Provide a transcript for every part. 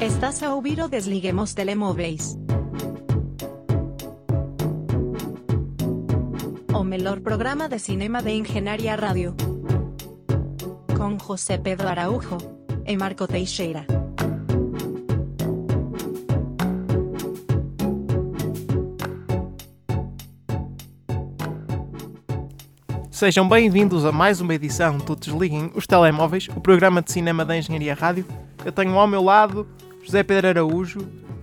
Estás a ouvir o Desliguemos Telemóveis. O melhor programa de cinema de Engenharia Rádio. Com José Pedro Araújo e Marco Teixeira. Sejam bem-vindos a mais uma edição do Desliguem os Telemóveis, o programa de cinema da Engenharia Rádio. Eu tenho ao meu lado José Pedro Araújo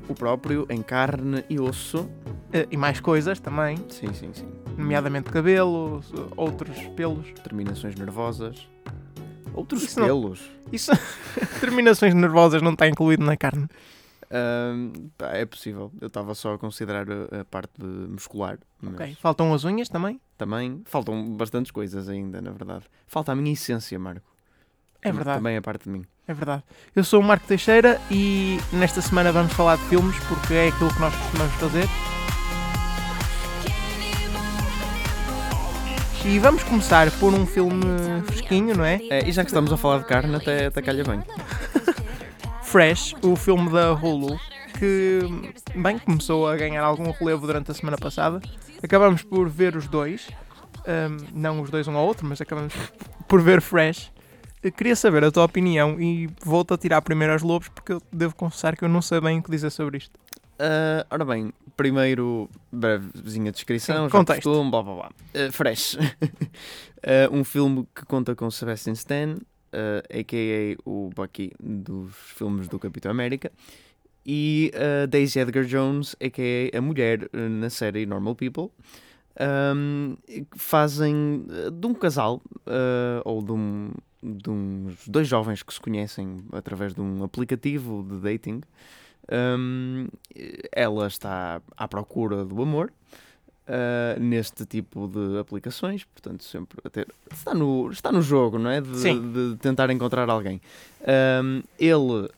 O próprio em carne e osso. eh, e mais coisas também, Sim, sim, sim. nomeadamente cabelo, outros pelos. Terminações nervosas. Outros Isso não- pelos. Isso, terminações nervosas não está incluído na carne. Pá, é possível. Eu estava só a considerar a, a parte muscular. Mas Ok. Faltam as unhas também? também faltam bastantes coisas ainda, na verdade. Falta a minha essência, Marco. É verdade, Também a parte de mim. é verdade. Eu sou o Marco Teixeira e nesta semana vamos falar de filmes porque é aquilo que nós costumamos fazer. E vamos começar por um filme fresquinho, não é? É, e já que estamos a falar de carne, até, até calha bem. Fresh, o filme da Hulu, que, bem, começou a ganhar algum relevo durante a semana passada. Acabamos por ver os dois, Ahm, não os dois um ao outro, mas acabamos por ver Fresh. Queria saber a tua opinião e vou-te a tirar primeiro aos lobos porque eu devo confessar que eu não sei bem o que dizer sobre isto. Ah, ora bem, primeiro, brevezinha descrição, Sim, já contexto. costume, blá blá blá. Ah, fresh. Ah, um filme que conta com Sebastian Stan, ah, a.k.a. o Bucky dos filmes do Capitão América, e Daisy Edgar Jones, a.k.a. a mulher na série Normal People, que fazem de um casal, ou de, um, de uns dois jovens que se conhecem através de um aplicativo de dating, Hum, ela está à procura do amor uh, neste tipo de aplicações, portanto, sempre a ter- está, no, está no jogo, não é? De, de tentar encontrar alguém. Um, ele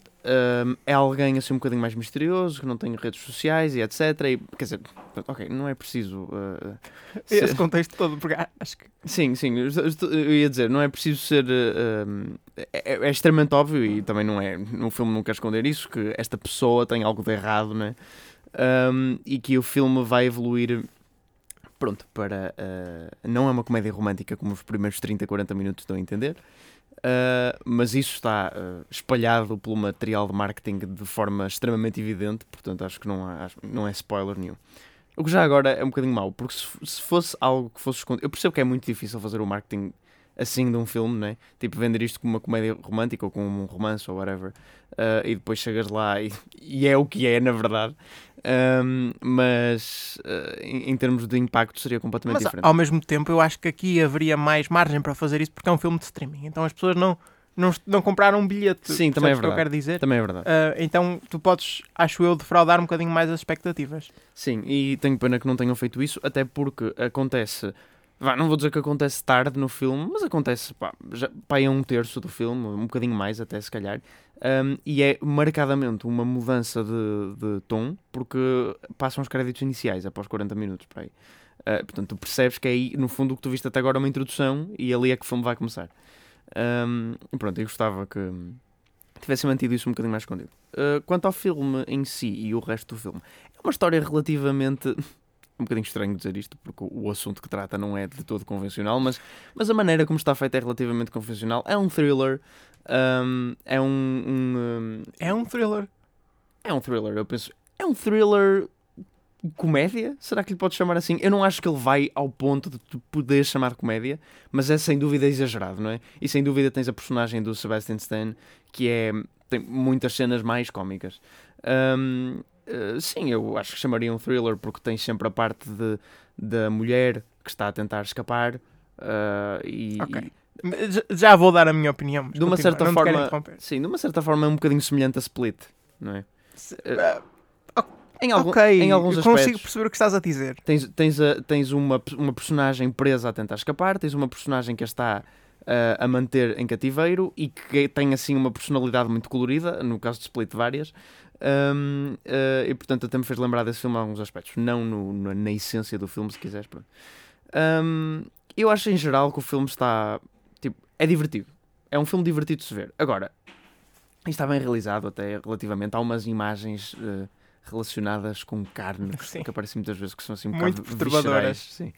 um, é alguém assim um bocadinho mais misterioso, que não tem redes sociais e etc. E, quer dizer, ok, não é preciso. uh, ser- Esse contexto todo, porque acho que. Sim, sim, eu ia dizer, não é preciso ser. um, é, é extremamente óbvio e também não é. No filme não quer esconder isso, que esta pessoa tem algo de errado, né? Um, e que o filme vai evoluir. Pronto, para. eh, não é uma comédia romântica como os primeiros 30, 40 minutos estão a entender. Uh, mas isso está uh, espalhado pelo material de marketing de forma extremamente evidente, portanto acho que não, há, acho- não é spoiler nenhum. O que já agora é um bocadinho mau, porque se, se fosse algo que fosse escondido. Eu percebo que é muito difícil fazer o marketing assim de um filme, né? Tipo, vender isto como uma comédia romântica ou como um romance ou whatever, uh, e depois chegas lá e, e é o que é, na verdade. Um, mas uh, em, em termos de impacto seria completamente Mas diferente. ao mesmo tempo eu acho que aqui haveria mais margem para fazer isso porque é um filme de streaming. Então as pessoas não, não, não compraram um bilhete. Sim, também é o que eu verdade. quero dizer. Também é verdade. Ah, então tu podes, acho eu, defraudar um bocadinho mais as expectativas. Sim, e tenho pena que não tenham feito isso, até porque acontece. Vá, não vou dizer que acontece tarde no filme, mas acontece pá, já, pá, é um terço do filme, um bocadinho mais até se calhar. Um, e é marcadamente uma mudança de, de tom, porque passam os créditos iniciais após 40 minutos. Aí. Uh, portanto, tu percebes que é aí, no fundo, o que tu viste até agora é uma introdução e ali é que o filme vai começar. Um, pronto, eu gostava que tivesse mantido isso um bocadinho mais escondido. Uh, quanto ao filme em si e o resto do filme, é uma história relativamente. um bocadinho estranho dizer isto, porque o assunto que trata não é de todo convencional, mas, mas a maneira como está feita é relativamente convencional. É um thriller, um, é um, um, um, É um thriller. é um thriller, eu penso. É um thriller comédia? Será que lhe pode chamar assim? Eu não acho que ele vai ao ponto de tu poder chamar comédia, mas é sem dúvida exagerado, não é? E sem dúvida tens a personagem do Sebastian Stan que é tem muitas cenas mais cómicas. Hum, eh, sim, eu acho que chamaria um thriller porque tens sempre a parte de, da mulher que está a tentar escapar eh, e, Ok. Já- Já vou dar a minha opinião. mas De uma continua, certa forma- e- sim, de uma certa forma é um bocadinho semelhante a Split, não é? Ah, Em, algum- ok, em alguns aspectos. consigo perceber o que estás a dizer. Tens, tens, a- tens uma, uma personagem presa a tentar escapar, tens uma personagem que está a manter em cativeiro e que tem assim uma personalidade muito colorida, no caso de Split várias, Ahm, ah, e portanto até me fez lembrar desse filme em alguns aspectos, não no- na, na essência do filme, se quiseres. pronto. Ahm, eu acho em geral que o filme está tipo, é divertido, é um filme divertido de se ver. Agora, está bem realizado até relativamente. Há umas imagens eh, relacionadas com carne Sim. que aparecem muitas vezes que são assim um Muito bocado perturbadoras. Sim.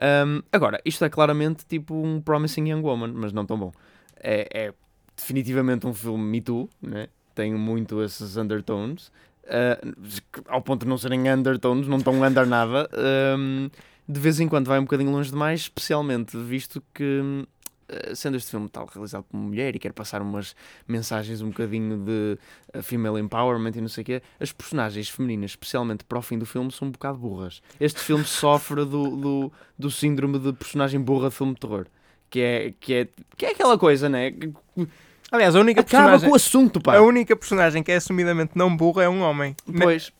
Ahm, agora, isto é claramente tipo um Promising Young Woman, mas não tão bom. É, é definitivamente um filme Me Too, né? Tem muito esses undertones, ah, ao ponto de não serem undertones, não estão under nada. ahm, de vez em quando vai um bocadinho longe demais, especialmente visto que, ah, sendo este filme tal realizado por mulher e quer passar umas mensagens um bocadinho de ah, female empowerment e não sei o quê, as personagens femininas, especialmente para o fim do filme, são um bocado burras. Este filme sofre do, do, do síndrome de personagem burra de filme de terror. Que é, que, é, que é aquela coisa, né? Aliás, a única Acaba personagem, com o assunto, pá. a única personagem que é assumidamente não burra é um homem. Pois,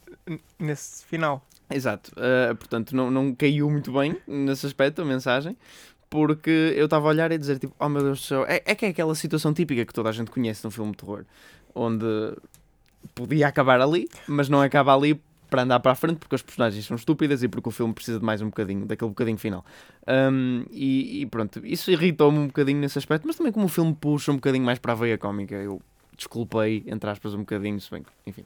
nesse final. Exato, Uh, portanto não, não caiu muito bem nesse aspecto a mensagem, porque eu estava a olhar e dizer tipo, oh meu Deus do céu, é, é que é aquela situação típica que toda a gente conhece num filme de terror, onde podia acabar ali, mas não acaba ali para andar para a frente porque as personagens são estúpidas e porque o filme precisa de mais um bocadinho, daquele bocadinho final. Um, e, e pronto, isso irritou-me um bocadinho nesse aspecto, mas também como o filme puxa um bocadinho mais para a veia cómica, eu desculpei, entre aspas, um bocadinho, se bem enfim.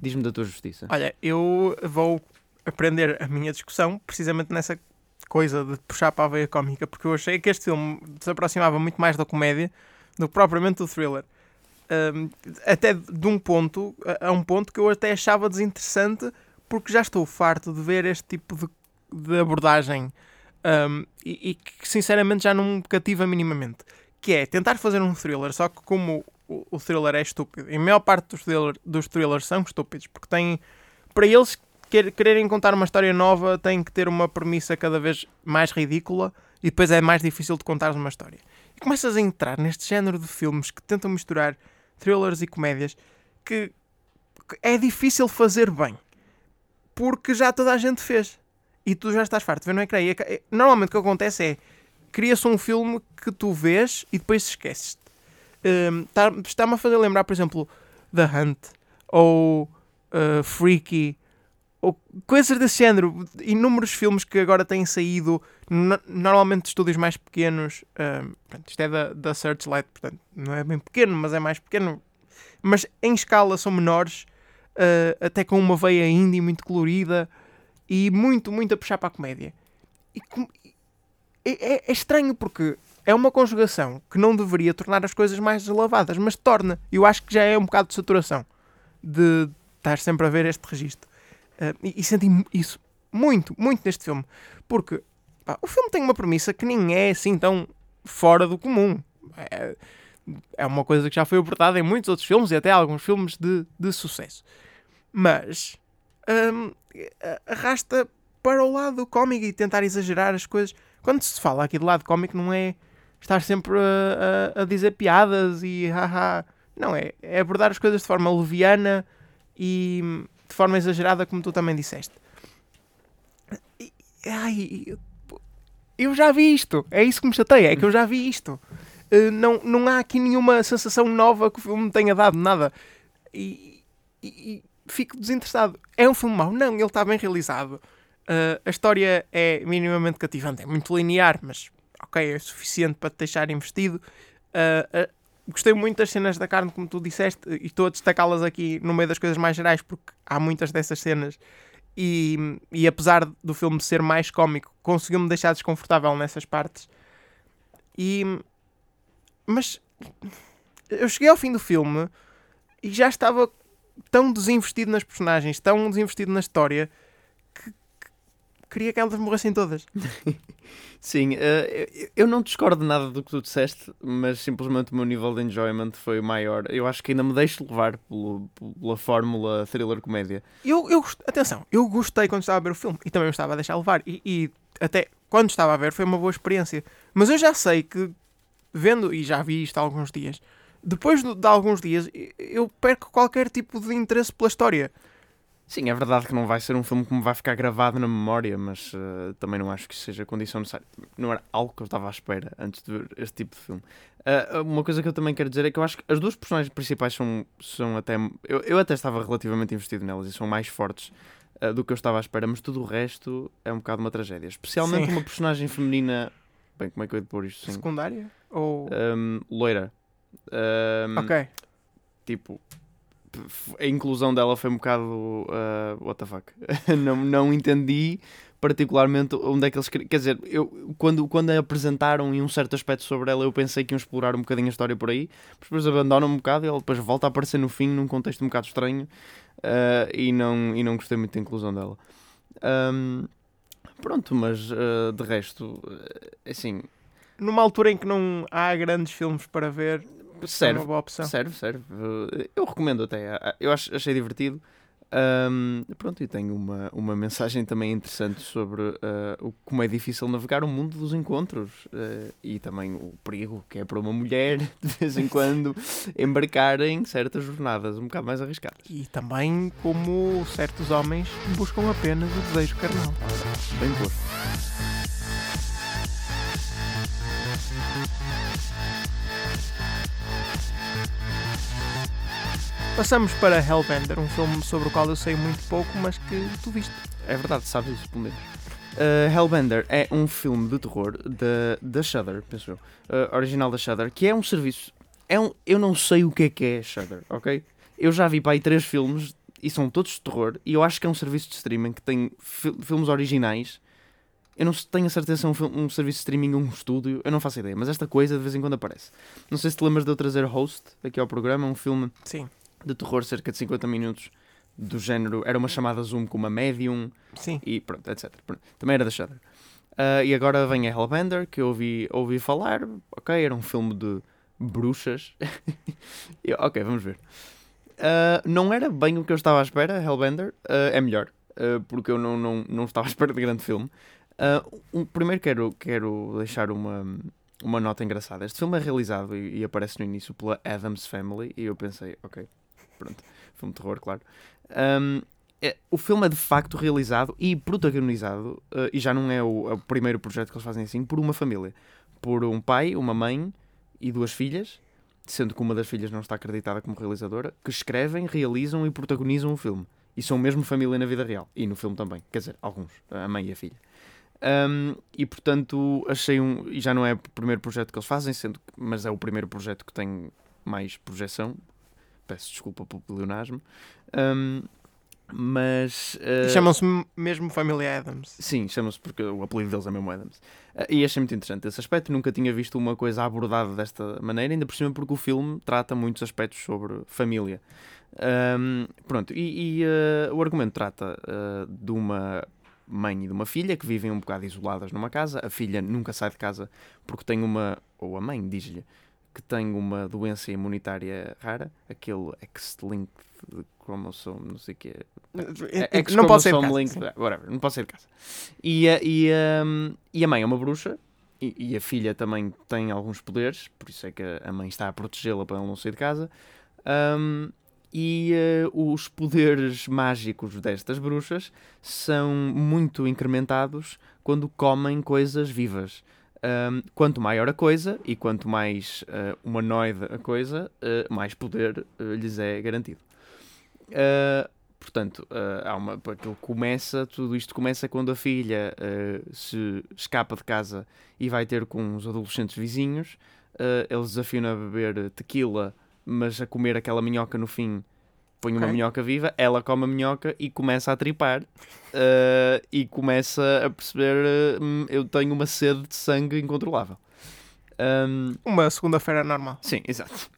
Diz-me da tua justiça. Olha, eu vou aprender a minha discussão precisamente nessa coisa de puxar para a veia cómica, porque eu achei que este filme se aproximava muito mais da comédia do que propriamente do thriller. Um, até de um ponto, a, um ponto que eu até achava desinteressante, porque já estou farto de ver este tipo de, de abordagem um, e, e que sinceramente já não me cativa minimamente. Que é tentar fazer um thriller, só que como o, o thriller é estúpido, e a maior parte dos, thriller, dos thrillers são estúpidos, porque têm, para eles quer- quererem contar uma história nova, têm que ter uma premissa cada vez mais ridícula e depois é mais difícil de contar uma história. E começas a entrar neste género de filmes que tentam misturar thrillers e comédias que, é difícil fazer bem porque já toda a gente fez e tu já estás farto de ver no ecrã. Aca- é- Normalmente o que acontece é cria-se um filme que tu vês e depois esqueces. Hum, tá- Está-me a fazer lembrar, por exemplo, The Hunt ou uh, Freaky ou coisas desse género. Inúmeros filmes que agora têm saído, no- normalmente de estúdios mais pequenos. hum, pronto, isto é da, da Searchlight, portanto, não é bem pequeno, mas é mais pequeno. Mas em escala são menores, uh, até com uma veia indie muito colorida e muito, muito a puxar para a comédia. E é- é estranho porque é uma conjugação que não deveria tornar as coisas mais deslavadas, mas torna. Eu acho que já é um bocado de saturação de estar sempre a ver este registro. Uh, e, e senti isso muito, muito neste filme. Porque pá, o filme tem uma premissa que nem é assim tão fora do comum. É, é uma coisa que já foi abordada em muitos outros filmes e até alguns filmes de, de sucesso. Mas hum, arrasta para o lado cómico e tentar exagerar as coisas. Quando se fala aqui do lado cómico, não é estar sempre a, a- a dizer piadas e haha. Não, é, é abordar as coisas de forma leviana e de forma exagerada, como tu também disseste. E- ai, eu- já vi isto. É isso que me chateia, é que eu já vi isto. Uh, não, não há aqui nenhuma sensação nova que o filme me tenha dado, nada. E, e- e fico desinteressado. É um filme mau? Não, ele está bem realizado. Uh, a história é minimamente cativante, é muito linear, mas ok, é suficiente para te deixar investido. Uh, gostei muito das cenas da carne, como tu disseste, e estou a destacá-las aqui no meio das coisas mais gerais, porque há muitas dessas cenas. E, e apesar do filme ser mais cómico, conseguiu-me deixar desconfortável nessas partes. E, mas eu cheguei ao fim do filme e já estava tão desinvestido nas personagens, tão desinvestido na história, queria que elas morressem todas. Sim, eh, eu- não discordo nada do que tu disseste, mas simplesmente o meu nível de enjoyment foi maior. Eu acho que ainda me deixo levar pelo- pela fórmula thriller-comédia. Eu, eu atenção, eu gostei quando estava a ver o filme e também me estava a deixar levar. E, e até quando estava a ver foi uma boa experiência. Mas eu já sei que, vendo, e já vi isto há alguns dias, depois de, de alguns dias eu perco qualquer tipo de interesse pela história. Sim, é verdade que não vai ser um filme que me vai ficar gravado na memória, mas eh, também não acho que seja condição necessária. Não era algo que eu estava à espera antes de ver este tipo de filme. Ah, uma coisa que eu também quero dizer é que eu acho que as duas personagens principais são, são até. Eu, eu até estava relativamente investido nelas e são mais fortes ah, do que eu estava à espera, mas tudo o resto é um bocado uma tragédia. Especialmente Sim. uma personagem feminina. Bem, como é que eu ia pôr isto? Sim. Secundária? Ou. Ahm, loira. Ahm, ok. tipo, a inclusão dela foi um bocado uh, what the fuck. não, não entendi particularmente onde é que eles queriam. Quer dizer, eu, quando, quando a apresentaram em um certo aspecto sobre ela, eu pensei que iam explorar um bocadinho a história por aí, depois abandonam um bocado e ela depois volta a aparecer no fim num contexto um bocado estranho uh, e, não, e não gostei muito da inclusão dela. Um, pronto, mas uh, de resto, assim. Numa altura em que não há grandes filmes para ver, serve, é uma boa opção. Serve, serve. Eu recomendo até. Eu achei divertido. Um, pronto, e tenho uma, uma mensagem também interessante sobre uh, o, como é difícil navegar o mundo dos encontros uh, e também o perigo que é para uma mulher de vez em quando embarcar em certas jornadas um bocado mais arriscadas. E também como certos homens buscam apenas o desejo carnal. Bem posto. Passamos para Hellbender, um filme sobre o qual eu sei muito pouco, mas que tu viste. É verdade, sabes isso, pelo menos. Uh, Hellbender é um filme de terror da, Shudder, penso eu. Uh, original da Shudder, que é um serviço. É um, eu não sei o que é que é Shudder, ok? Eu já vi para aí três filmes e são todos de terror. E eu acho que é um serviço de streaming que tem fi filmes originais. Eu não tenho a certeza se é um, um serviço de streaming ou um estúdio, eu não faço ideia, mas esta coisa de vez em quando aparece. Não sei se te lembras de eu trazer Host aqui ao programa, um filme. Sim de terror, cerca de 50 minutos, do género. Era uma chamada Zoom com uma medium. Sim. E pronto, etc. Também era da Shudder. Uh, e agora vem a Hellbender, que eu ouvi, ouvi falar. Ok, era um filme de bruxas. ok, vamos ver. Uh, não era bem o que eu estava à espera, Hellbender. Uh, é melhor, porque eu não, não, não estava à espera de grande filme. Um, primeiro quero, quero deixar uma, uma nota engraçada. Este filme é realizado e, e aparece no início pela Adams Family e eu pensei, ok, Pronto, filme de terror, claro. Um, é, o filme é de facto realizado e protagonizado, uh, e já não é o, é o, primeiro projeto que eles fazem assim, por uma família. Por um pai, uma mãe e duas filhas, sendo que uma das filhas não está acreditada como realizadora, que escrevem, realizam e protagonizam o filme. E são mesmo família na vida real. E no filme também. Quer dizer, alguns. A mãe e a filha. Um, e portanto, achei um. E já não é o primeiro projeto que eles fazem, sendo, mas é o primeiro projeto que tem mais projeção, peço desculpa pelo pleonasmo. Um, mas. Uh, chamam-se mesmo Família Adams. Sim, chamam-se porque o apelido deles é mesmo Adams. Uh, e achei muito interessante esse aspecto. Nunca tinha visto uma coisa abordada desta maneira, ainda por cima porque o filme trata muitos aspectos sobre família. Um, pronto, e, e uh, o argumento trata de uma mãe e de uma filha que vivem um bocado isoladas numa casa. A filha nunca sai de casa porque tem uma. Ou a mãe diz-lhe que tem uma doença imunitária rara, aquele X-linked chromosome, não sei o que é. é não pode ser de casa. Link, whatever, não pode ser de casa. E, e, um, e a mãe é uma bruxa e, e, a filha também tem alguns poderes, por isso é que a mãe está a protegê-la para ela não sair de casa. Um, e uh, os poderes mágicos destas bruxas são muito incrementados quando comem coisas vivas. Um, quanto maior a coisa e quanto mais uh, humanoide a coisa, uh, mais poder uh, lhes é garantido. Portanto, há uma, aquilo começa, tudo isto começa quando a filha se escapa de casa e vai ter com os adolescentes vizinhos. eles desafiam a beber tequila, mas a comer aquela minhoca no fim põe okay. uma minhoca viva, ela come a minhoca e começa a tripar uh, e começa a perceber uh, eu tenho uma sede de sangue incontrolável. Um, uma segunda-feira normal. Sim, exato.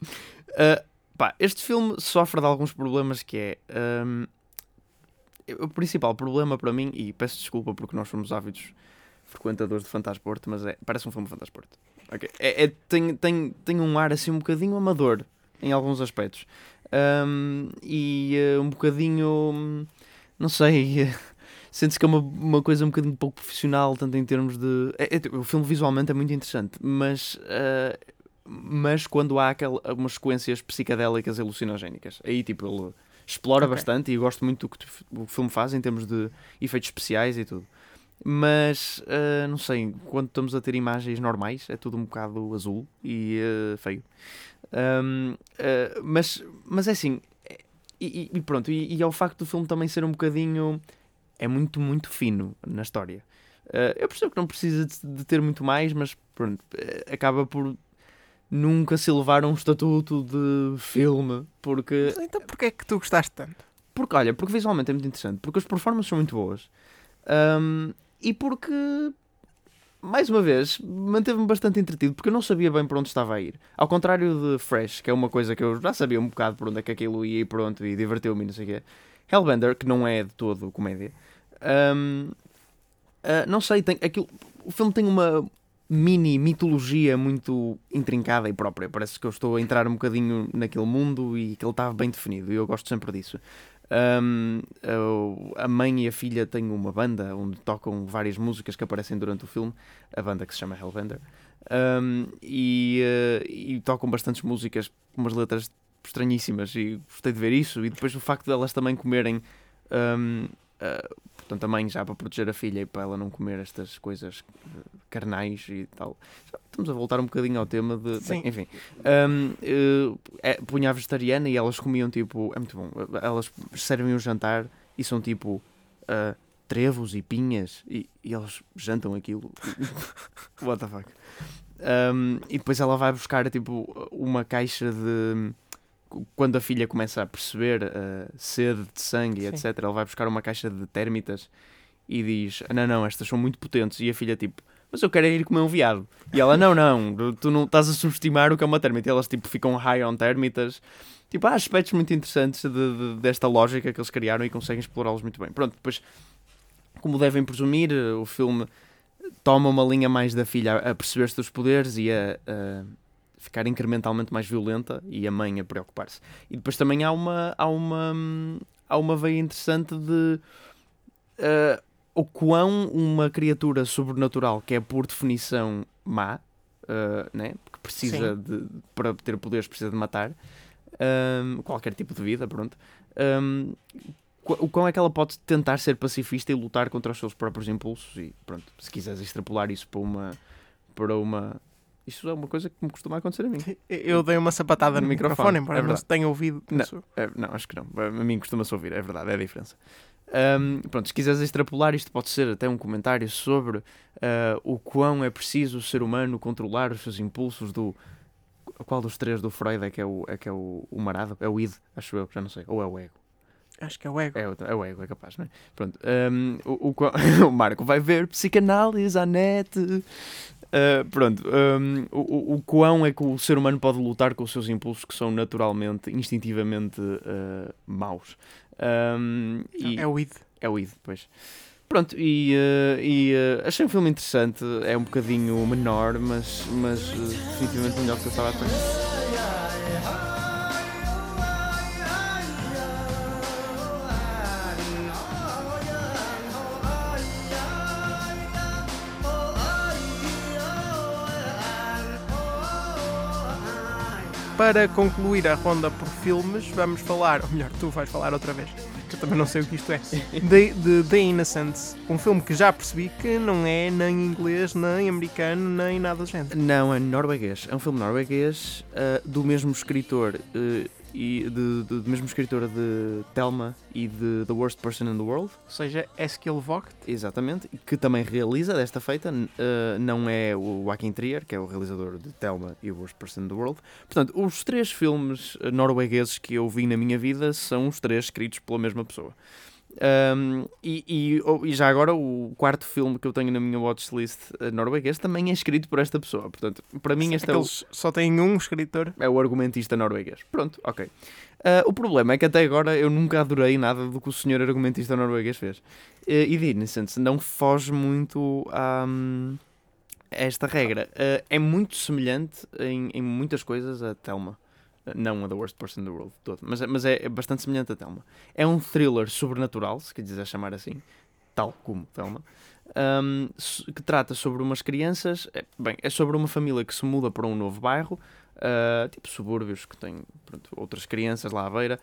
Uh, pá, este filme sofre de alguns problemas que é um, o principal problema para mim, e peço desculpa porque nós somos ávidos frequentadores de Fantasporto, mas é, parece um filme de Fantasporto. Okay. É, é, tem, tem, tem um ar assim um bocadinho amador em alguns aspectos. Um, e uh, um bocadinho, não sei, sente-se que é uma, uma coisa um bocadinho pouco profissional, tanto em termos de. É, é, o filme visualmente é muito interessante, mas. Uh, mas quando há algumas sequências psicadélicas e alucinogénicas, aí tipo ele explora okay. bastante e eu gosto muito do que o filme faz em termos de efeitos especiais e tudo. Mas uh, não sei, quando estamos a ter imagens normais é tudo um bocado azul e uh, feio. Um, uh, ah, mas, mas é assim, e, e pronto, e, e é o facto do filme também ser um bocadinho. É muito, muito fino na história. Uh, eu percebo que não precisa de, de, ter muito mais, mas pronto, acaba por nunca se elevar a um estatuto de filme, porque Mas Então porquê é que tu gostaste tanto? porque, olha, porque visualmente é muito interessante, porque as performances são muito boas Ahm, e porque, mais uma vez, manteve-me bastante entretido porque eu não sabia bem para onde estava a ir. Ao contrário de Fresh, que é uma coisa que eu já sabia um bocado por onde é que aquilo ia e pronto, e diverteu-me não sei o quê. Hellbender, que não é de todo comédia, ahm, ah, não sei, tem, aquilo, o filme tem uma mini mitologia muito intrincada e própria. Parece que eu estou a entrar um bocadinho naquele mundo e que ele está bem definido, e eu gosto sempre disso. Um, a mãe e a filha têm uma banda onde tocam várias músicas que aparecem durante o filme, a banda que se chama Hellbender, um, e, uh, e tocam bastantes músicas umas letras estranhíssimas e gostei de ver isso. E depois o facto de elas também comerem, um, uh, portanto, a mãe já para proteger a filha e para ela não comer estas coisas uh, carnais e tal. Já Estamos a voltar um bocadinho ao tema de. Sim. bem, enfim, um, uh, é, punha a vegetariana e elas comiam tipo. É muito bom. Elas servem o jantar e são tipo. uh, trevos e pinhas e, e eles jantam aquilo. What the fuck? Um, e depois ela vai buscar tipo uma caixa de. Quando a filha começa a perceber a sede de sangue, Sim. etc., ela vai buscar uma caixa de térmitas e diz: Não, não, estas são muito potentes. E a filha, tipo, mas eu quero é ir comer um viado. E ela: Não, não, tu não estás a subestimar o que é uma térmita. E elas, tipo, ficam high on térmitas. Tipo, há aspectos muito interessantes de- de- desta lógica que eles criaram e conseguem explorá-los muito bem. Pronto, depois, como devem presumir, o filme toma uma linha mais da filha a a perceber-se dos poderes e a, a ficar incrementalmente mais violenta e a mãe a preocupar-se. E depois também há uma, há uma, hum, há uma veia interessante de ah, o quão uma criatura sobrenatural, que é por definição má, ah, né? que precisa de, para ter poderes, precisa de matar hum, qualquer tipo de vida, pronto. qu- o quão é que ela pode tentar ser pacifista e lutar contra os seus próprios impulsos e pronto, se quiseres extrapolar isso para uma para uma isso é uma coisa que me costuma acontecer a mim. Eu dei uma sapatada no No microfone, microfone, embora é não se tenha ouvido. Não. É, não, acho que não. A mim costuma-se ouvir, é verdade, é a diferença. Ahm, pronto, se quiseres extrapolar, isto pode ser até um comentário sobre ah, o quão é preciso o ser humano controlar os seus impulsos do. Qual dos três do Freud é que é o, é, que é o, o marado? É o id, acho eu, já não sei. Ou é o ego? Acho que é o ego. É, o- é o ego, é capaz, não é? Pronto. ahm, o, o, o Marco vai ver psicanálise à net. Ah, pronto. ahm, o, o, quão é que o ser humano pode lutar com os seus impulsos que são naturalmente, instintivamente ah, maus. Ahm, e É o id. é o id, pois. Pronto, e, eh, e, achei um filme interessante. É um bocadinho menor, mas, mas definitivamente melhor do que eu estava a pensar. Para concluir a ronda por filmes, vamos falar, ou melhor, tu vais falar outra vez, que eu também não sei o que isto é, de, de The Innocents, um filme que já percebi que não é nem inglês, nem americano, nem nada do género. Não, é norueguês. É um filme norueguês eh, do mesmo escritor eh, e de, de- do mesmo escritor de Thelma e de The Worst Person in the World. Ou seja, Eskil Vogt, Exatamente, que também realiza desta feita, eh, não é o Joaquin Trier, que é o realizador de Thelma e o Worst Person in the World. Portanto, os três filmes eh, noruegueses que eu vi na minha vida são os três escritos pela mesma pessoa. Ahm, e, e- oh, e já agora, o quarto filme que eu tenho na minha watchlist eh, norueguês também é escrito por esta pessoa. Portanto, para mim, este é o, Aqueles só têm um escritor. é o argumentista norueguês. Pronto, ok. Ah, o problema é que até agora eu nunca adorei nada do que o senhor argumentista norueguês fez. Eh, e The Innocents não foge muito a, a esta regra. Ah, é muito semelhante em, em muitas coisas a Thelma. Não a The Worst Person in the World todo, mas, é- mas é, é bastante semelhante a Thelma. É um thriller sobrenatural, se quiser chamar assim, tal como Thelma, s- que trata sobre umas crianças. é- bem, é sobre uma família que se muda para um novo bairro, ah, tipo subúrbios, que tem pronto, outras crianças lá à beira.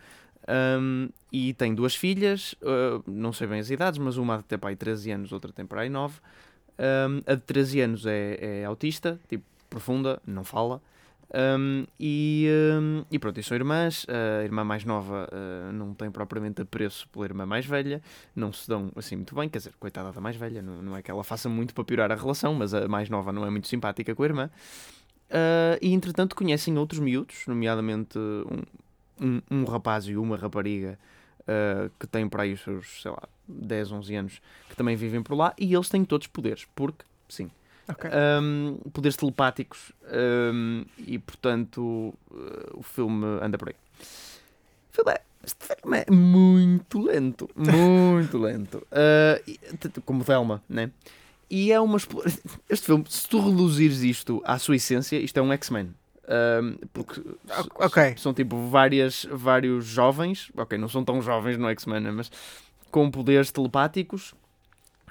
hum, e tem duas filhas, ah, não sei bem as idades, mas uma tem para aí 13 anos, outra tem para aí 9. Hum, a de 13 anos é, é autista, tipo profunda, não fala. Hum, e, hum, e pronto, e são irmãs. A irmã mais nova ah, não tem propriamente apreço pela irmã mais velha, não se dão assim muito bem. Quer dizer, coitada da mais velha, não, não é que ela faça muito para piorar a relação, mas a mais nova não é muito simpática com a irmã. Uh, e entretanto conhecem outros miúdos, nomeadamente um, um, um rapaz e uma rapariga uh, que têm por aí os seus, sei lá, 10, 11 anos, que também vivem por lá, e eles têm todos poderes, porque, sim, Ok. um, poderes telepáticos, um, e portanto uh, o filme anda por aí. O filme é, este filme é muito lento, muito lento, Uh, como Thelma, né? E é uma. Este filme, se tu reduzires isto à sua essência, isto é um X-Men. Um, porque s- Ok. são tipo várias, vários jovens, ok, não são tão jovens no X-Men, né, mas com poderes telepáticos.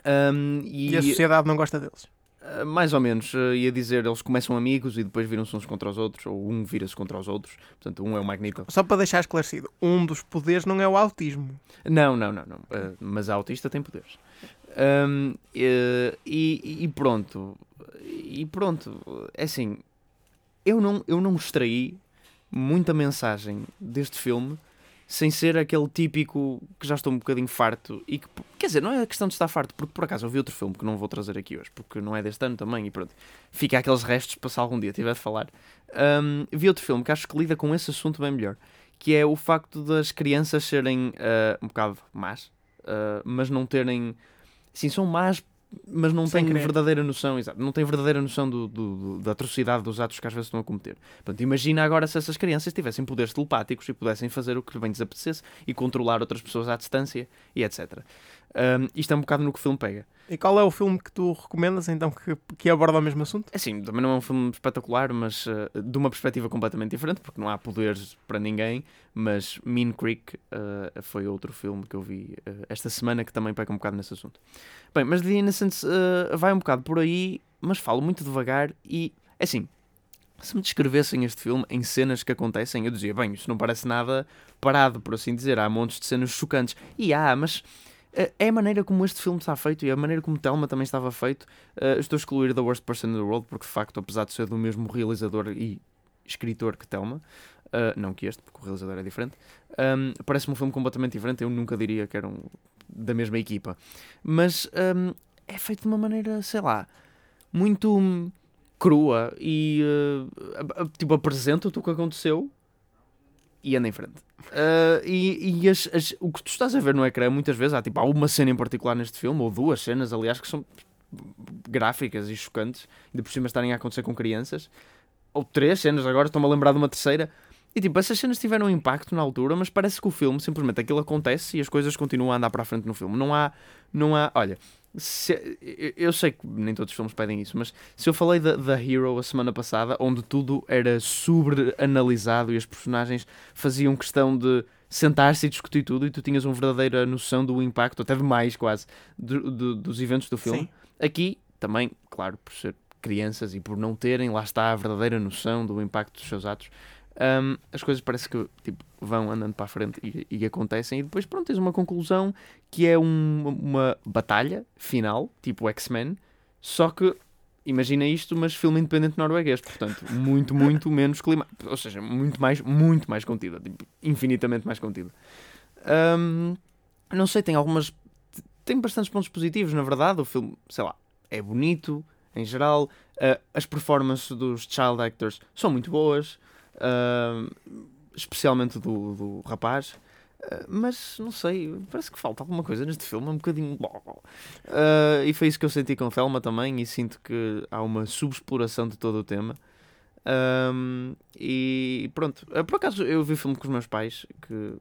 um, e, E a sociedade não gosta deles. Uh, mais ou menos, uh, ia dizer, eles começam amigos e depois viram-se uns contra os outros, ou um vira-se contra os outros. Portanto, um é o Magneto. Só para deixar esclarecido, um dos poderes não é o autismo. Não, não, não, não. Uh, mas a autista tem poderes. Um, e, e pronto. E pronto. É assim. Eu não, eu não extraí muita mensagem deste filme sem ser aquele típico que já estou um bocadinho farto e que, quer dizer, não é questão de estar farto, porque por acaso eu vi outro filme que não vou trazer aqui hoje, porque não é deste ano também e pronto, fica aqueles restos para se algum dia tiver de falar. Um, vi outro filme que acho que lida com esse assunto bem melhor, que é o facto das crianças serem uh, um bocado más, uh, mas não terem, sim, são más, mas não Sem têm querer. verdadeira noção, exato, não têm verdadeira noção do, do- do- da atrocidade dos atos que às vezes estão a cometer. Portanto, imagina agora se essas crianças tivessem poderes telepáticos e pudessem fazer o que bem lhes apetecesse e controlar outras pessoas à distância e etc. Um, isto é um bocado no que o filme pega. E qual é o filme que tu recomendas então que, que aborda o mesmo assunto? É Assim, também não é um filme espetacular, mas uh, de uma perspectiva completamente diferente, porque não há poderes para ninguém. Mas Mean Creek uh, foi outro filme que eu vi uh, esta semana que também pega um bocado nesse assunto. Bem, mas The Innocents uh, vai um bocado por aí, mas falo muito devagar e, é assim, se me descrevessem este filme em cenas que acontecem, eu dizia, bem, isso não parece nada parado, por assim dizer. Há montes de cenas chocantes. E há, mas é a maneira como este filme está feito e a maneira como Telma também estava feito. Uh, estou a excluir The Worst Person in the World, porque de facto, apesar de ser do mesmo realizador e escritor que Telma, uh, não que este, porque o realizador é diferente, um, parece-me um filme completamente diferente. Eu nunca diria que eram da mesma equipa, mas um, é feito de uma maneira, sei lá, muito crua e uh, tipo apresenta-te o que aconteceu e anda em frente. Uh, e e as- as- o que tu estás a ver no ecrã, muitas vezes, há, tipo, há uma cena em particular neste filme, ou duas cenas, aliás, que são gráficas e chocantes, ainda por cima estarem a acontecer com crianças, ou três cenas, agora estou-me a lembrar de uma terceira. E tipo, essas cenas tiveram impacto na altura, mas parece que o filme, simplesmente aquilo acontece e as coisas continuam a andar para a frente no filme. Não há, não há, olha, se- eu- sei que nem todos os filmes pedem isso, mas se eu falei da da Hero a semana passada, onde tudo era sobre-analisado e as personagens faziam questão de sentar-se e discutir tudo e tu tinhas uma verdadeira noção do impacto, até demais quase, do- do- dos eventos do filme. Sim. Aqui, também, claro, por ser crianças e por não terem, lá está, a verdadeira noção do impacto dos seus atos, hum, as coisas parece que tipo, vão andando para a frente e, e acontecem, e depois, pronto, tens uma conclusão que é um- uma batalha final, tipo X-Men, só que. Imagina isto, mas filme independente norueguês, portanto, muito, muito menos clima, ou seja, muito mais, muito mais contida, tipo, infinitamente mais contida. Hum, não sei, tem algumas, tem bastantes pontos positivos, na verdade. O filme, sei lá, é bonito em geral. Uh, as performances dos child actors são muito boas, especialmente do, do rapaz. Uh, mas não sei, parece que falta alguma coisa neste filme, um bocadinho. Uh, e foi isso que eu senti com Thelma também. E sinto que há uma subexploração de todo o tema. Um, e pronto, Uh, por acaso eu vi o filme com os meus pais, que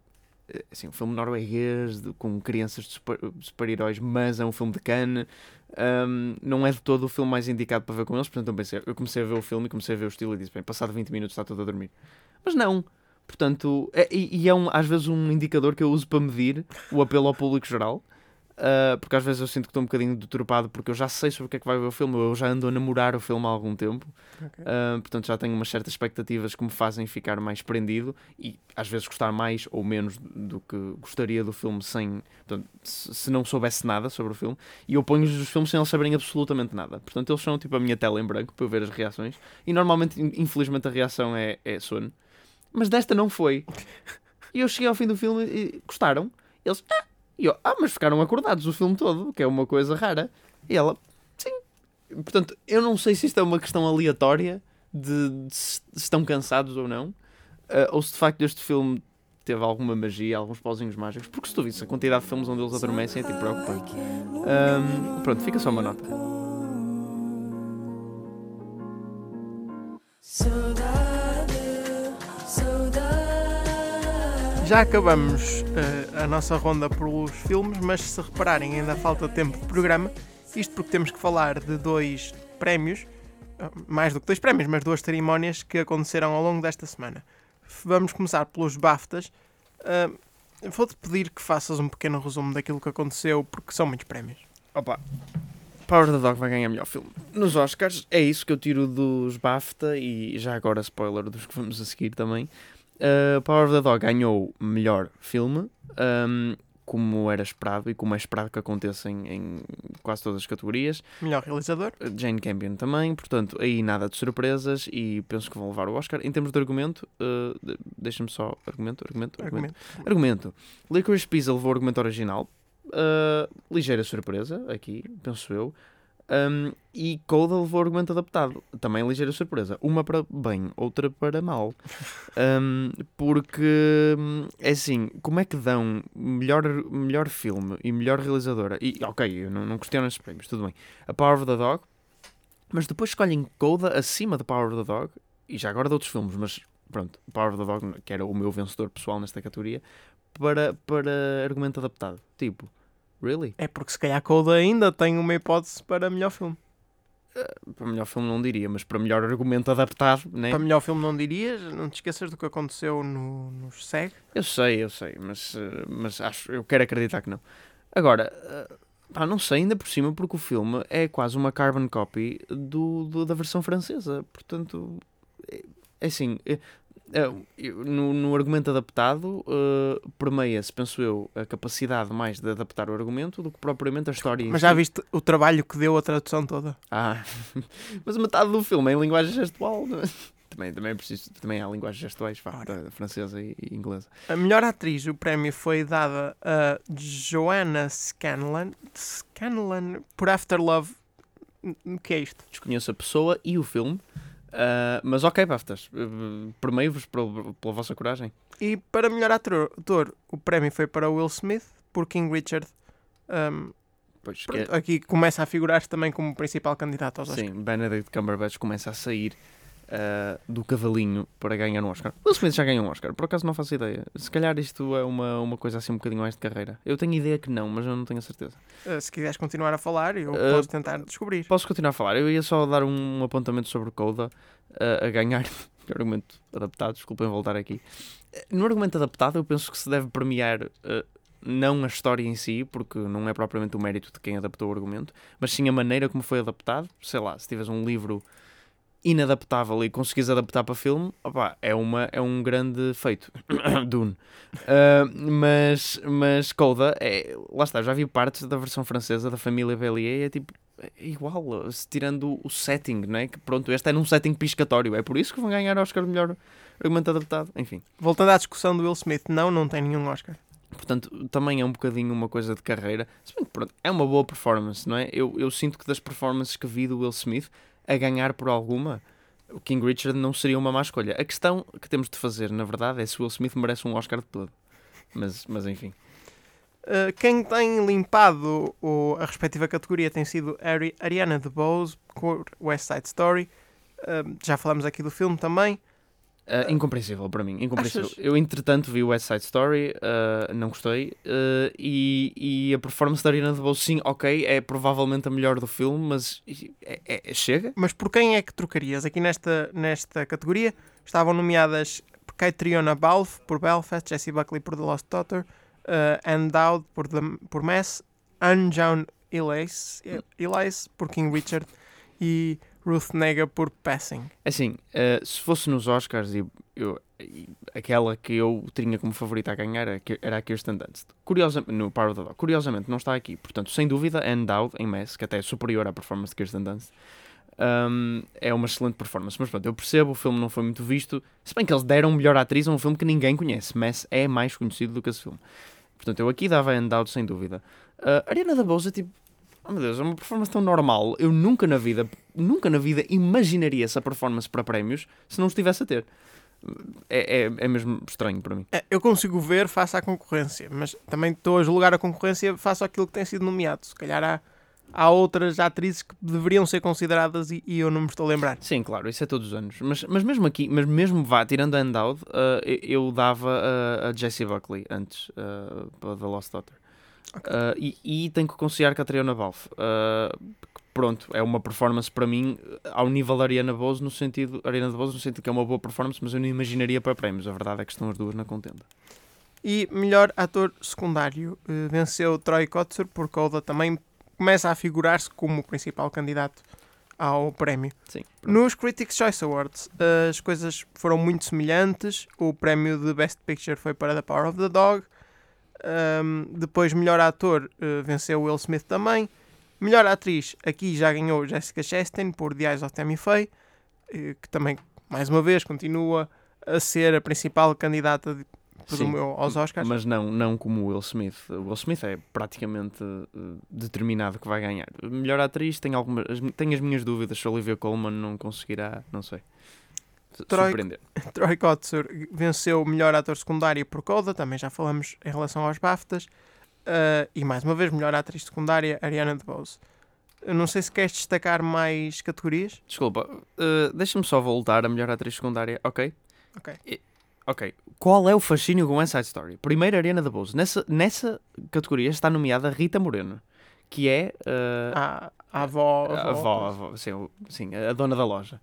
assim, um filme norueguês de- com crianças de super- super-heróis, mas é um filme de Cannes. Um, não é de todo o filme mais indicado para ver com eles, portanto eu pensei, eu comecei a ver o filme e comecei a ver o estilo e disse, bem, passado 20 minutos está todo a dormir. Mas não, portanto, é- e, e é um, às vezes um indicador que eu uso para medir o apelo ao público geral. Uh, porque às vezes eu sinto que estou um bocadinho deturpado porque eu já sei sobre o que é que vai ver o filme, eu já ando a namorar o filme há algum tempo. Ok. Uh, portanto, já tenho umas certas expectativas que me fazem ficar mais prendido e às vezes gostar mais ou menos do que gostaria do filme sem, portanto, se não soubesse nada sobre o filme. E eu ponho os filmes sem eles saberem absolutamente nada. Portanto, eles são tipo a minha tela em branco para eu ver as reações. E normalmente, in- infelizmente, a reação é, é sono. Mas desta não foi. E eu cheguei ao fim do filme e gostaram. Eles, ah, e eu, ah, mas ficaram acordados o filme todo, que é uma coisa rara. E ela, sim. Portanto, eu não sei se isto é uma questão aleatória de, de se estão cansados ou não, uh, ou se de facto este filme teve alguma magia, alguns pauzinhos mágicos, porque se tu visse a quantidade de filmes onde eles adormecem é tipo preocupante. Um, pronto, fica só uma nota. Já acabamos uh, a nossa ronda pelos filmes, mas se repararem, ainda falta tempo de programa. Isto porque temos que falar de dois prémios, uh, mais do que dois prémios, mas duas cerimónias que aconteceram ao longo desta semana. Vamos começar pelos BAFTAs. Uh, Vou-te pedir que faças um pequeno resumo daquilo que aconteceu, porque são muitos prémios. Opa, Power the Dog vai ganhar melhor filme. Nos Oscars, é isso que eu tiro dos BAFTA e já agora spoiler dos que vamos a seguir também. Uh, Power of the Dog ganhou melhor filme, um, como era esperado e como é esperado que aconteça em, em, quase todas as categorias. Melhor realizador. Jane Campion também, portanto, aí nada de surpresas e penso que vão levar o Oscar. Em termos de argumento, uh, deixa-me só. Argumento, argumento, argumento. Argumento. argumento. Licorice Pizza levou o argumento original. Uh, ligeira surpresa aqui, penso eu. Um, e Coda levou o argumento adaptado. Também ligeira surpresa. Uma para bem, outra para mal. Um, porque é assim, como é que dão melhor, melhor filme e melhor realizadora? E ok, eu não, não questiono esses prémios, tudo bem. A Power of the Dog, mas depois escolhem Coda acima da Power of the Dog, e já agora de outros filmes, mas pronto, Power of the Dog, que era o meu vencedor pessoal nesta categoria, para, para argumento adaptado. Tipo, really? É porque se calhar Coda ainda tem uma hipótese para melhor filme. Uh, para melhor filme não diria, mas para melhor argumento adaptado, né? Para melhor filme não dirias? Não te esqueças do que aconteceu no, no SEG? Eu sei, eu sei, mas, uh, mas acho, eu quero acreditar que não. Agora, uh, pá, não sei ainda por cima porque o filme é quase uma carbon copy do, do da versão francesa, portanto, é, é assim, é, no, no, argumento adaptado, uh, permeia-se, penso eu, a capacidade mais de adaptar o argumento do que propriamente a história. Mas já si. viste o trabalho que deu a tradução toda? Ah, mas metade do filme é em linguagem gestual. É? Também, também, é preciso, também há linguagens gestuais, francesa e, e, inglesa. A melhor atriz, o prémio foi dada a Joanna Scanlon, Scanlon por After Love. O que é isto? Desconheço a pessoa e o filme. Uh, mas ok, BAFTAs, uh, permeio-vos pela, pela vossa coragem. E para melhor ator, o prémio foi para Will Smith por King Richard. Um, pois, pronto, é... Aqui começa a figurar-se também como principal candidato aos Oscars. Sim, Benedict Cumberbatch começa a sair uh, do cavalinho para ganhar um Oscar. Will Smith já ganhou um Oscar, por acaso não faço ideia. Se calhar isto é uma, uma coisa assim um bocadinho mais de carreira. Eu tenho ideia que não, mas eu não tenho a certeza. Uh, se quiseres continuar a falar, eu uh, posso tentar descobrir. Posso continuar a falar. Eu ia só dar um apontamento sobre Coda a ganhar. argumento adaptado, desculpem voltar aqui. No argumento adaptado, eu penso que se deve premiar não a história em si, porque não é propriamente o mérito de quem adaptou o argumento, mas sim a maneira como foi adaptado. Sei lá, se tiveres um livro inadaptável e conseguires adaptar para filme, opa, é, uma, é um grande feito. Dune. Uh, mas, mas Coda, é, lá está, já vi partes da versão francesa da família Bellier, é tipo, é igual, tirando o setting, não é? Que pronto, este é num setting piscatório, é por isso que vão ganhar Oscar melhor argumento adaptado, enfim. Voltando à discussão do Will Smith, não, não tem nenhum Oscar. Portanto, também é um bocadinho uma coisa de carreira. Se bem que, pronto, é uma boa performance, não é? Eu, eu sinto que das performances que vi do Will Smith, a ganhar por alguma, o King Richard não seria uma má escolha. A questão que temos de fazer, na verdade, é se Will Smith merece um Oscar de todo. Mas, mas enfim. Uh, quem tem limpado o, a respectiva categoria tem sido Ari, Ariana DeBose com West Side Story. Uh, já falamos aqui do filme também. Uh, incompreensível para mim, incompreensível. Achas... Eu, entretanto, vi o West Side Story, uh, não gostei, uh, e, e a performance da Ariana DeBose, sim, ok, é provavelmente a melhor do filme, mas é, é, é, chega. Mas por quem é que trocarias? Aqui nesta, nesta categoria estavam nomeadas Catriona Balfe por Belfast, Jessie Buckley por The Lost Daughter, Anne Dowd por, The, por Mass, Anne Elias, Elias por King Richard e Ruth Nega por Passing. Assim, uh, se fosse nos Oscars, e eu, aquela que eu tinha como favorita a ganhar era a Kirsten Dunst. Curiosamente, no Power of the Dog. Curiosamente, não está aqui. Portanto, sem dúvida, Anne Dowd em Mass, que até é superior à performance de Kirsten Dunst. Um, é uma excelente performance. Mas pronto, eu percebo, o filme não foi muito visto. Se bem que eles deram melhor atriz a um filme que ninguém conhece. Mass é mais conhecido do que esse filme. Portanto, eu aqui dava Dowd sem dúvida. Uh, Ariana Bolsa, tipo, oh meu Deus, é uma performance tão normal. Eu nunca na vida, nunca na vida imaginaria essa performance para prémios se não estivesse a ter. É, é, é mesmo estranho para mim. É, eu consigo ver face à concorrência, mas também estou a julgar a concorrência face àquilo que tem sido nomeado. Se calhar há, há outras atrizes que deveriam ser consideradas e, e eu não me estou a lembrar. Sim, claro, isso é todos os anos. Mas, mas mesmo aqui, mas mesmo vá, tirando a Endowed, uh, eu dava uh, a Jessie Buckley antes uh, para The Lost Daughter. Ok. Uh, e, e tenho que conciliar com a Triana Balfe. Uh, pronto, é uma performance para mim ao nível da Ariana Bose no sentido, Ariana Bose no sentido que é uma boa performance, mas eu não imaginaria para prémios. A verdade é que estão as duas na contenda. E melhor ator secundário eh, venceu Troy Kotsur por Coda também começa a figurar-se como o principal candidato ao prémio. Sim. Nos Critics' Choice Awards as coisas foram muito semelhantes. O prémio de Best Picture foi para The Power of the Dog. Ahm, depois, melhor ator eh, venceu Will Smith também. Melhor atriz, aqui já ganhou Jessica Chastain por The Eyes of Tammy Faye, eh, que também, mais uma vez, continua a ser a principal candidata de, Sim. presumo eu, aos Oscars. Mas não, não como Will Smith. Will Smith é praticamente uh, determinado que vai ganhar. Melhor atriz, tenho, algumas, tenho as minhas dúvidas se a Olivia Colman não conseguirá, não sei, Troy- surpreender. Troy Kotsur venceu o melhor ator secundário por Coda, também já falamos em relação aos BAFTAs. Uh, e mais uma vez, melhor atriz secundária, Ariana DeBose. Eu não sei se queres destacar mais categorias. Desculpa, uh, deixa-me só voltar a melhor atriz secundária, ok? Ok. E- ok. Qual é o fascínio com Side Story? Primeiro, Ariana DeBose. Nessa, nessa categoria está nomeada Rita Moreno, que é... uh, A, a avó. a avó, a avó, sim, o- sim, a dona da loja,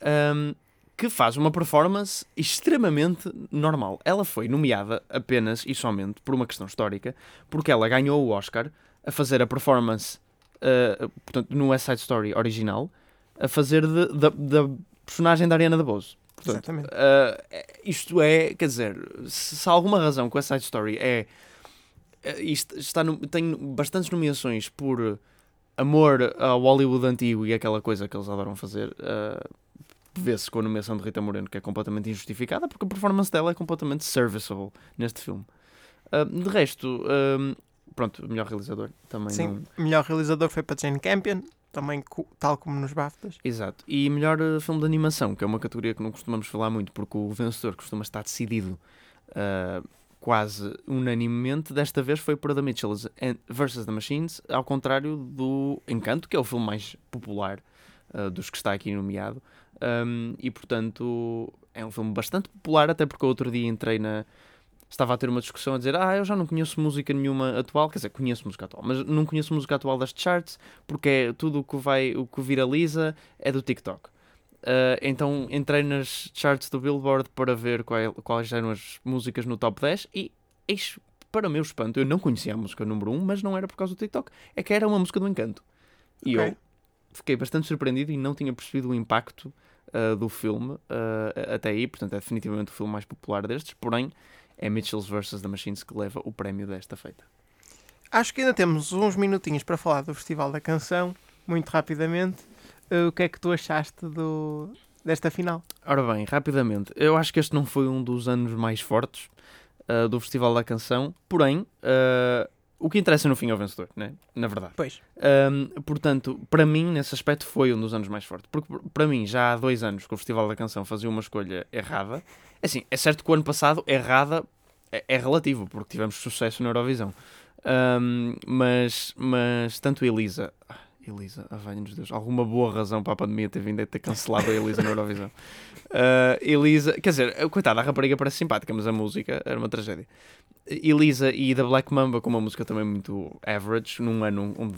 Ahm, que faz uma performance extremamente normal. Ela foi nomeada apenas e somente por uma questão histórica, porque ela ganhou o Oscar a fazer a performance, ah, portanto, no West Side Story original, a fazer da personagem da Ariana DeBose. Portanto, Exatamente. Uh, isto é, quer dizer, se, se há alguma razão com a Side Story é. é, Isto está no, tem bastantes nomeações por amor ao Hollywood antigo e aquela coisa que eles adoram fazer. uh, Vê-se com a nomeação de Rita Moreno, que é completamente injustificada, porque a performance dela é completamente serviceable neste filme. Uh, de resto, um, pronto, melhor realizador também. Sim, não- melhor realizador foi para Jane Campion, também tal como nos BAFTAs. Exato. E melhor eh, filme de animação, que é uma categoria que não costumamos falar muito, porque o vencedor costuma estar decidido ah, quase unanimemente. Desta vez foi para The Mitchells vs. The Machines, ao contrário do Encanto, que é o filme mais popular ah, dos que está aqui nomeado. Um, e portanto é um filme bastante popular, até porque outro dia entrei na. Estava a ter uma discussão a dizer: Ah, eu já não conheço música nenhuma atual. Quer dizer, conheço música atual, mas não conheço música atual das charts porque é tudo o que vai, o que viraliza é do TikTok. Uh, então entrei nas charts do Billboard para ver qual- quais eram as músicas no top 10 e, eis, para meu espanto, eu não conhecia a música número 1, mas não era por causa do TikTok, é que era uma música do Encanto. E Ok. eu fiquei bastante surpreendido e não tinha percebido o impacto uh, do filme uh, até aí, portanto é definitivamente o filme mais popular destes, porém é Mitchells vs. The Machines que leva o prémio desta feita. Acho que ainda temos uns minutinhos para falar do Festival da Canção, muito rapidamente. Uh, o que é que tu achaste do, desta final? Ora bem, rapidamente, eu acho que este não foi um dos anos mais fortes do Festival da Canção, porém, o que interessa no fim é o vencedor, né? na verdade. Pois. Um, portanto, para mim, nesse aspecto, foi um dos anos mais fortes. Porque, para mim, já há dois anos que o Festival da Canção fazia uma escolha errada. Assim, é certo que o ano passado, errada é, é relativo, porque tivemos sucesso na Eurovisão. Um, mas, mas tanto Elisa. Elisa, ah, valha-nos Deus, alguma boa razão para a pandemia ter vindo a ter cancelado a Elisa na Eurovisão. Uh, Elisa, quer dizer, coitada, a rapariga parece simpática, mas a música era uma tragédia. Elisa e da Black Mamba com uma música também muito average, num ano onde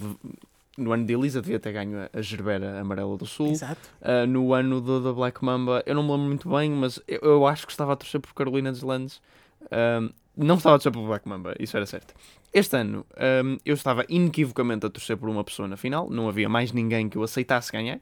no ano de Elisa devia ter ganho a- a Gerbera Amarela do Sul. Exato. Uh, no ano do, da Black Mamba, eu não me lembro muito bem, mas eu, eu acho que estava a torcer por Carolina Deslandes. Um, não estava a torcer por Black Mamba, isso era certo. Este ano um, eu estava inequivocamente a torcer por uma pessoa na final, não havia mais ninguém que eu aceitasse ganhar.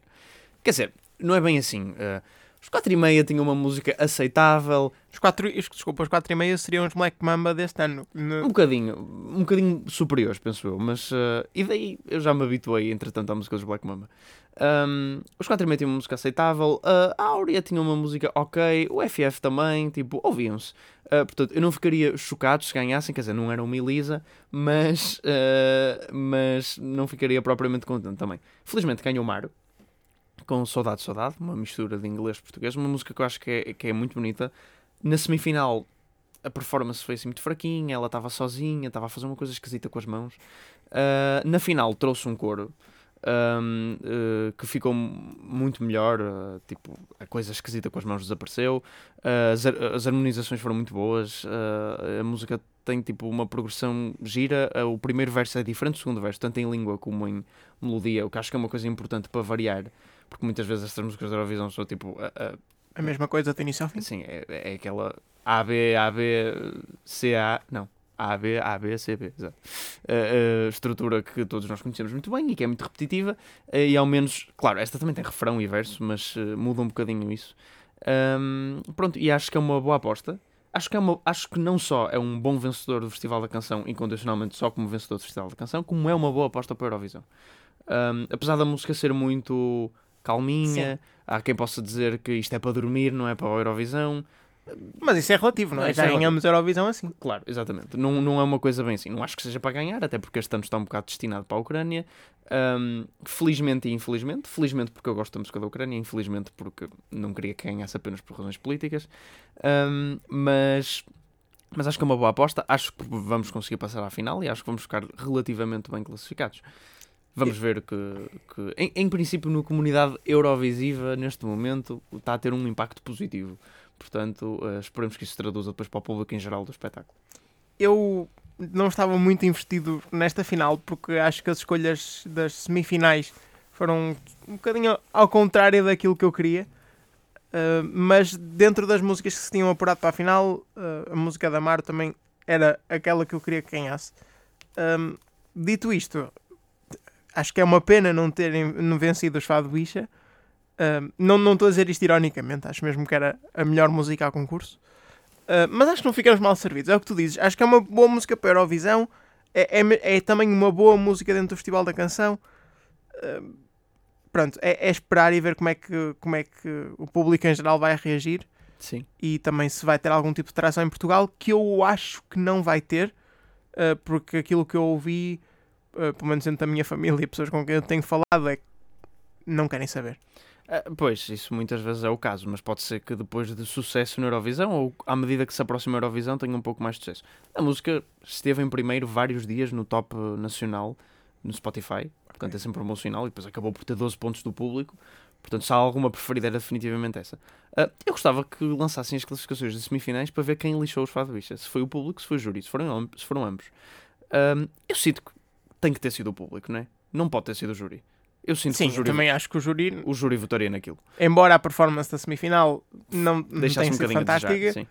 Quer dizer, não é bem assim. Uh, os 4 e meia tinham uma música aceitável, Os quatro, os- desculpa, os 4 e meia seriam os Black Mamba deste ano. No- um bocadinho, um bocadinho superiores, penso eu, mas uh, e daí eu já me habituei, entretanto, à música dos Black Mamba. Um, os 4 e meia tinham uma música aceitável, uh, a Áurea tinha uma música ok, o FF também, tipo, ouviam-se. Uh, portanto, eu não ficaria chocado se ganhassem, quer dizer, não era uma Elisa, mas, uh, mas não ficaria propriamente contente também. Felizmente ganhou Mário, com Saudade, Saudade, uma mistura de inglês e português, uma música que eu acho que é, que é muito bonita. Na semifinal, a performance foi assim muito fraquinha, ela estava sozinha, estava a fazer uma coisa esquisita com as mãos. Uh, na final, trouxe um coro um, uh, que ficou muito melhor. Uh, tipo, a coisa esquisita com as mãos desapareceu. Uh, as, as, harmonizações foram muito boas. a música tem tipo uma progressão gira. o primeiro verso é diferente do segundo verso, tanto em língua como em melodia, o que acho que é uma coisa importante para variar. Porque muitas vezes estas músicas da Eurovisão são tipo. a mesma coisa do início ao fim? Sim, é, é aquela A, B, A, B, C, A. Não. A, B, A, B, C, B. Uh, uh, estrutura que todos nós conhecemos muito bem e que é muito repetitiva, uh, e ao menos, claro, esta também tem refrão e verso, mas muda um bocadinho isso. Um, pronto, e acho que é uma boa aposta. Acho que, é uma, acho que não só é um bom vencedor do Festival da Canção, incondicionalmente só como vencedor do Festival da Canção, como é uma boa aposta para a Eurovisão. Um, apesar da música ser muito calminha, Sim. há quem possa dizer que isto é para dormir, não é para a Eurovisão. Mas isso é relativo, não é? Já é ganhamos Eurovisão assim. Claro, exatamente. Não, não é uma coisa bem assim. Não acho que seja para ganhar, até porque este ano está um bocado destinado para a Ucrânia. Um, felizmente e infelizmente. Felizmente porque eu gosto da música da Ucrânia, infelizmente porque não queria que ganhasse apenas por razões políticas. Um, mas, mas acho que é uma boa aposta. Acho que vamos conseguir passar à final e acho que vamos ficar relativamente bem classificados. Vamos ver que, que em, em princípio, na comunidade eurovisiva, neste momento, está a ter um impacto positivo. Portanto, uh, esperemos que isso se traduza depois para o público em geral do espetáculo. Eu não estava muito investido nesta final porque acho que as escolhas das semifinais foram um bocadinho ao contrário daquilo que eu queria. Uh, mas dentro das músicas que se tinham apurado para a final, uh, a música da Mar também era aquela que eu queria que ganhasse. Um, dito isto, acho que é uma pena não terem não vencido os Fado Bicha não, não estou a dizer isto ironicamente, acho mesmo que era a melhor música a concurso. Uh, mas acho que não ficamos mal servidos, é o que tu dizes. Acho que é uma boa música para a Eurovisão, é, é, é também uma boa música dentro do Festival da Canção. Uh, pronto, é, é, esperar e ver como é, que, como é que o público em geral vai reagir. Sim. E também se vai ter algum tipo de tração em Portugal, que eu acho que não vai ter, uh, porque aquilo que eu ouvi, pelo menos dentro da minha família e pessoas com quem eu tenho falado, é que não querem saber. Ah, pois, isso muitas vezes é o caso, mas pode ser que depois de sucesso na Eurovisão, ou à medida que se aproxima a Eurovisão, tenha um pouco mais de sucesso. A música esteve em primeiro vários dias no top nacional no Spotify, portanto é sempre promocional, e depois acabou por ter 12 pontos do público. Portanto, se há alguma preferida, era definitivamente essa. Uh, eu gostava que lançassem as classificações de semifinais para ver quem lixou os Fadoistas. Se foi o público, se foi o júri, se foram, se foram ambos. Uh, eu sinto que tem que ter sido o público, não é? Não pode ter sido o júri. Eu sinto Sim, que o júri, também acho que o júri. O júri votaria naquilo. Embora a performance da semifinal não, não tenha um sido fantástica. sim.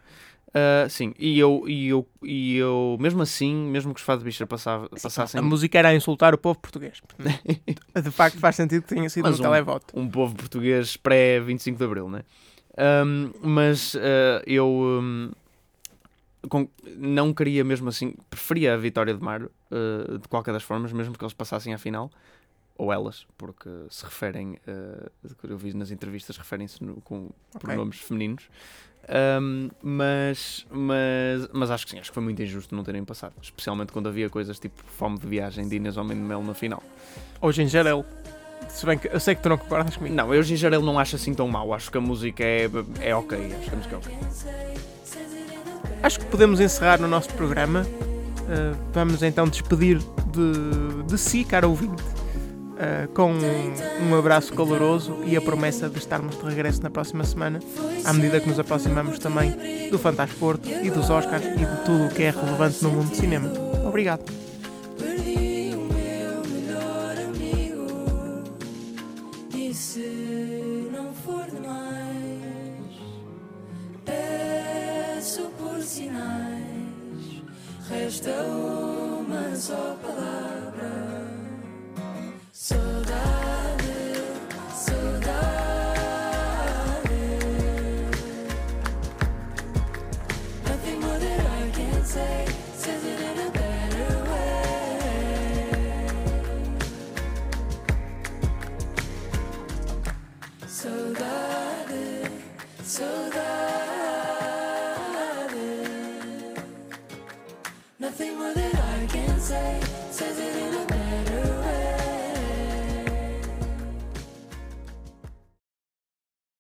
Uh, sim, e eu, e, eu, e eu, mesmo assim, mesmo que os Fado Bicha passava, passassem. A música era a insultar o povo português. de facto, faz sentido que tenha sido mas um, um televoto. Um povo português pré-25 de Abril, né? Um, mas uh, eu um, com, não queria mesmo assim, preferia a vitória de Mário, uh, de qualquer das formas, mesmo que eles passassem à final ou elas, porque se referem, uh, eu vi nas entrevistas, referem-se com okay. pronomes femininos. Um, mas, mas, mas acho que sim, acho que foi muito injusto não terem passado, especialmente quando havia coisas tipo fome de viagem de Inês Homem de Mel na final. Ou Gingerel. Se bem que eu sei que tu não concordas comigo. Não, eu Gingerel não acho assim tão mau. Acho que a música é, é ok. Acho que a música é ok. Acho que podemos encerrar no nosso programa. Uh, vamos então despedir de, de si, cara ouvinte uh, com um abraço caloroso e a promessa de estarmos de regresso na próxima semana, à medida que nos aproximamos também do Fantasporto e dos Oscars e de tudo o que é relevante no mundo do cinema. Obrigado.